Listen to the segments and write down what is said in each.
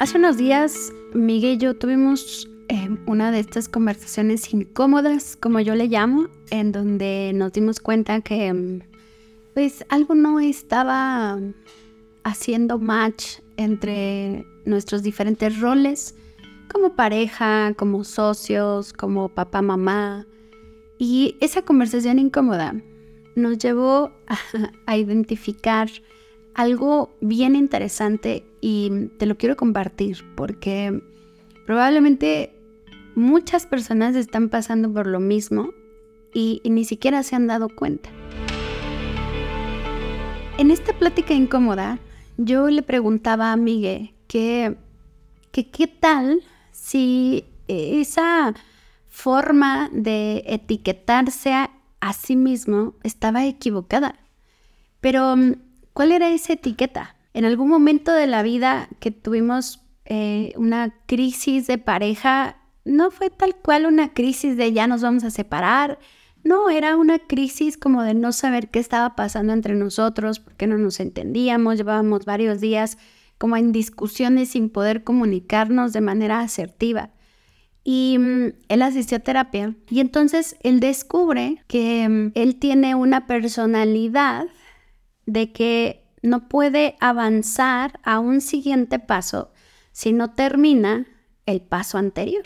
Hace unos días, Miguel y yo tuvimos eh, una de estas conversaciones incómodas, como yo le llamo, en donde nos dimos cuenta que pues algo no estaba haciendo match entre nuestros diferentes roles como pareja, como socios, como papá, mamá. Y esa conversación incómoda nos llevó a, identificar algo bien interesante y te lo quiero compartir porque probablemente muchas personas están pasando por lo mismo y, ni siquiera se han dado cuenta. En esta plática incómoda, yo le preguntaba a Miguel que, que qué tal si esa forma de etiquetarse a sí mismo estaba equivocada. Pero, ¿cuál era esa etiqueta? En algún momento de la vida que tuvimos eh, una crisis de pareja, no fue tal cual una crisis de ya nos vamos a separar, no, era una crisis como de no saber qué estaba pasando entre nosotros, porque no nos entendíamos, llevábamos varios días como en discusiones sin poder comunicarnos de manera asertiva y mm, él asistió a terapia y entonces él descubre que mm, él tiene una personalidad de que no puede avanzar a un siguiente paso si no termina el paso anterior.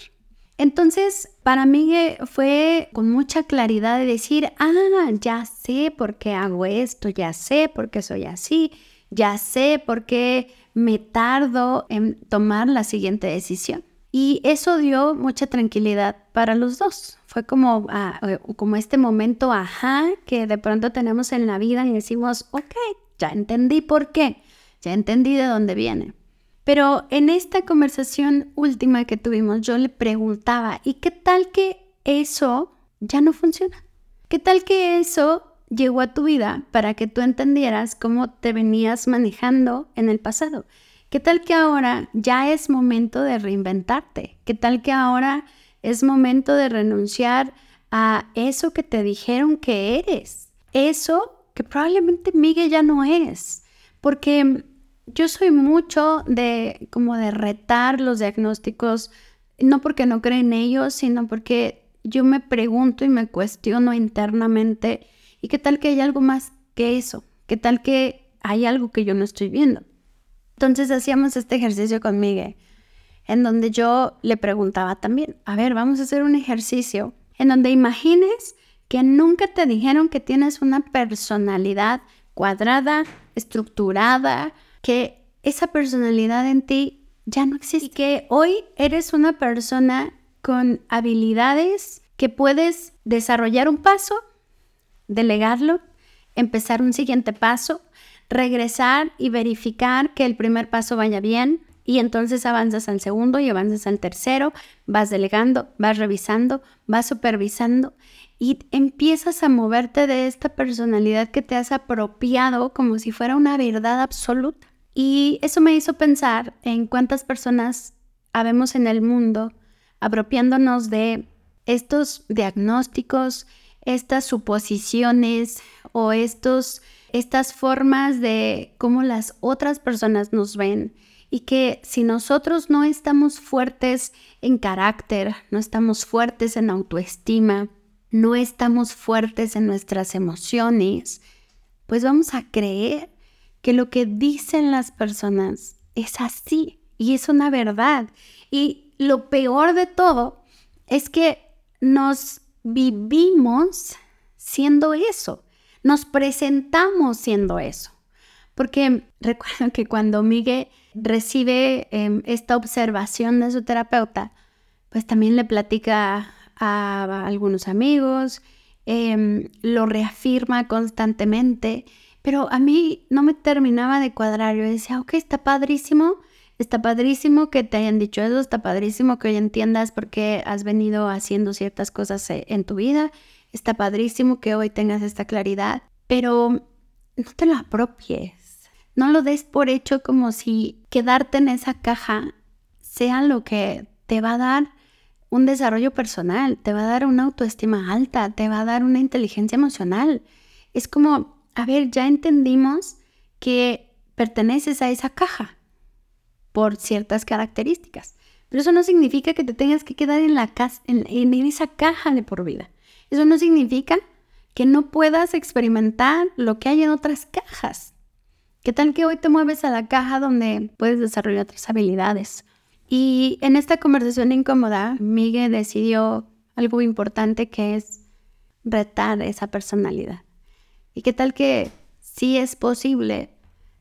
Entonces, para mí fue con mucha claridad de decir, ah, ya sé por qué hago esto, ya sé por qué soy así, ya sé por qué me tardo en tomar la siguiente decisión. Y eso dio mucha tranquilidad para los dos. Fue como, ah, eh, como este momento, ajá, que de pronto tenemos en la vida y decimos, ok, ya entendí por qué, ya entendí de dónde viene. Pero en esta conversación última que tuvimos, yo le preguntaba, ¿y qué tal que eso ya no funciona? ¿Qué tal que eso llegó a tu vida para que tú entendieras cómo te venías manejando en el pasado? ¿Qué tal que ahora ya es momento de reinventarte? ¿Qué tal que ahora es momento de renunciar a eso que te dijeron que eres? Eso que probablemente Miguel ya no es. Porque yo soy mucho de como de retar los diagnósticos, no porque no creo en ellos, sino porque yo me pregunto y me cuestiono internamente, ¿y qué tal que hay algo más que eso? ¿Qué tal que hay algo que yo no estoy viendo? Entonces hacíamos este ejercicio con Miguel, en donde yo le preguntaba también, a ver, vamos a hacer un ejercicio en donde imagines que nunca te dijeron que tienes una personalidad cuadrada, estructurada, que esa personalidad en ti ya no existe. Y que hoy eres una persona con habilidades que puedes desarrollar un paso, delegarlo, empezar un siguiente paso, regresar y verificar que el primer paso vaya bien y entonces avanzas al segundo y avanzas al tercero, vas delegando, vas revisando, vas supervisando y empiezas a moverte de esta personalidad que te has apropiado como si fuera una verdad absoluta. Y eso me hizo pensar en cuántas personas habemos en el mundo apropiándonos de estos diagnósticos, estas suposiciones o estos estas formas de cómo las otras personas nos ven y que si nosotros no estamos fuertes en carácter, no estamos fuertes en autoestima, no estamos fuertes en nuestras emociones, pues vamos a creer que lo que dicen las personas es así y es una verdad. Y lo peor de todo es que nos vivimos siendo eso nos presentamos siendo eso. Porque recuerdo que cuando Miguel recibe em, esta observación de su terapeuta, pues también le platica a, algunos amigos, em, lo reafirma constantemente, pero a mí no me terminaba de cuadrar. Yo decía, ok, está padrísimo, está padrísimo que te hayan dicho eso, está padrísimo que hoy entiendas por qué has venido haciendo ciertas cosas eh, en tu vida, Está padrísimo que hoy tengas esta claridad, pero no te lo apropies. No lo des por hecho como si quedarte en esa caja sea lo que te va a dar un desarrollo personal, te va a dar una autoestima alta, te va a dar una inteligencia emocional. Es como, a ver, ya entendimos que perteneces a esa caja. por ciertas características. Pero eso no significa que te tengas que quedar en, en esa caja de por vida. Eso no significa que no puedas experimentar lo que hay en otras cajas. ¿Qué tal que hoy te mueves a la caja donde puedes desarrollar otras habilidades? Y en esta conversación incómoda, Miguel decidió algo importante que es retar esa personalidad. ¿Y qué tal que sí es posible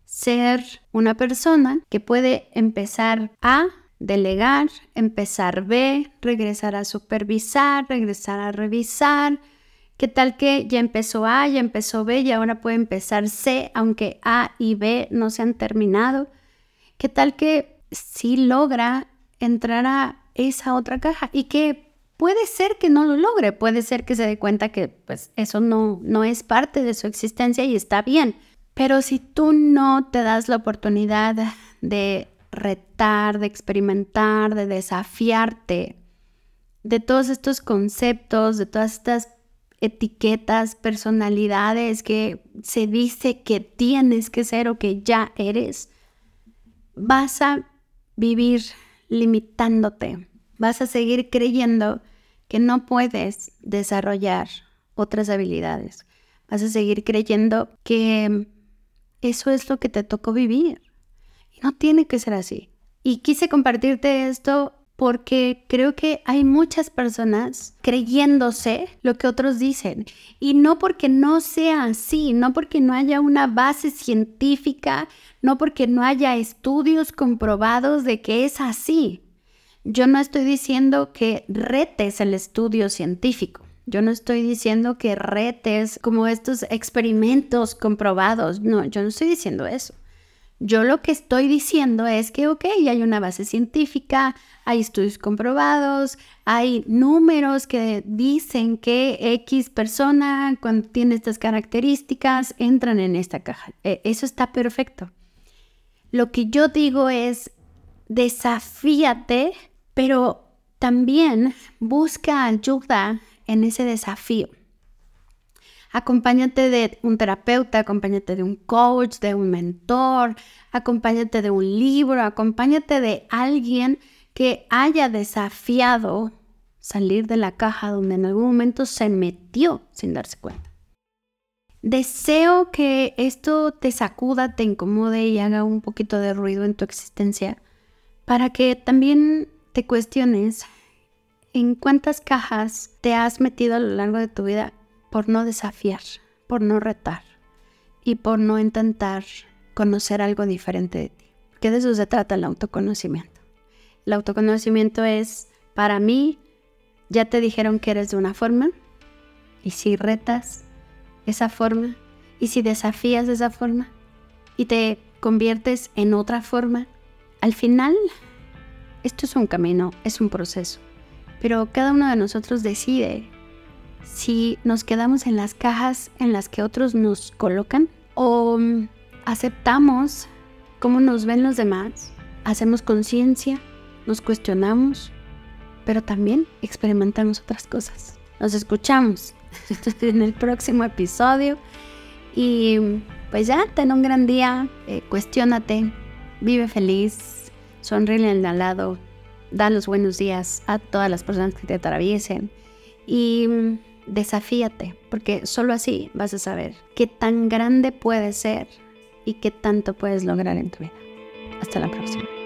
ser una persona que puede empezar a delegar, empezar B, regresar a supervisar, regresar a revisar. ¿Qué tal que ya empezó A, ya empezó B y ahora puede empezar C, aunque A y B no se han terminado? ¿Qué tal que sí logra entrar a esa otra caja y que puede ser que no lo logre, puede ser que se dé cuenta que pues eso no, no es parte de su existencia y está bien. Pero si tú no te das la oportunidad de retar, de experimentar, de desafiarte de todos estos conceptos, de todas estas etiquetas, personalidades que se dice que tienes que ser o que ya eres, vas a vivir limitándote, vas a seguir creyendo que no puedes desarrollar otras habilidades, vas a seguir creyendo que eso es lo que te tocó vivir. No tiene que ser así. Y quise compartirte esto porque creo que hay muchas personas creyéndose lo que otros dicen. Y no porque no sea así, no porque no haya una base científica, no porque no haya estudios comprobados de que es así. Yo no estoy diciendo que retes el estudio científico. Yo no estoy diciendo que retes como estos experimentos comprobados. No, yo no estoy diciendo eso. Yo lo que estoy diciendo es que, ok, hay una base científica, hay estudios comprobados, hay números que dicen que X persona cuando tiene estas características entran en esta caja. E, eso está perfecto. Lo que yo digo es, desafíate, pero también busca ayuda en ese desafío. Acompáñate de un terapeuta, acompáñate de un coach, de un mentor, acompáñate de un libro, acompáñate de alguien que haya desafiado salir de la caja donde en algún momento se metió sin darse cuenta. Deseo que esto te sacuda, te incomode y haga un poquito de ruido en tu existencia para que también te cuestiones en cuántas cajas te has metido a lo largo de tu vida por no desafiar, por no retar y por no intentar conocer algo diferente de ti. Que de eso se trata el autoconocimiento. El autoconocimiento es, para mí, ya te dijeron que eres de una forma, y si retas esa forma, y si desafías de esa forma, y te conviertes en otra forma, al final, esto es un camino, es un proceso, pero cada uno de nosotros decide si nos quedamos en las cajas en las que otros nos colocan o mm, aceptamos cómo nos ven los demás, hacemos conciencia, nos cuestionamos, pero también experimentamos otras cosas. Nos escuchamos. En el próximo episodio. Y pues ya, ten un gran día, eh, vive feliz, sonríe al lado, da los buenos días a todas las personas que te atraviesen. Y mm, desafíate, porque solo así vas a saber qué tan grande puedes ser y qué tanto puedes lograr en tu vida. Hasta la próxima.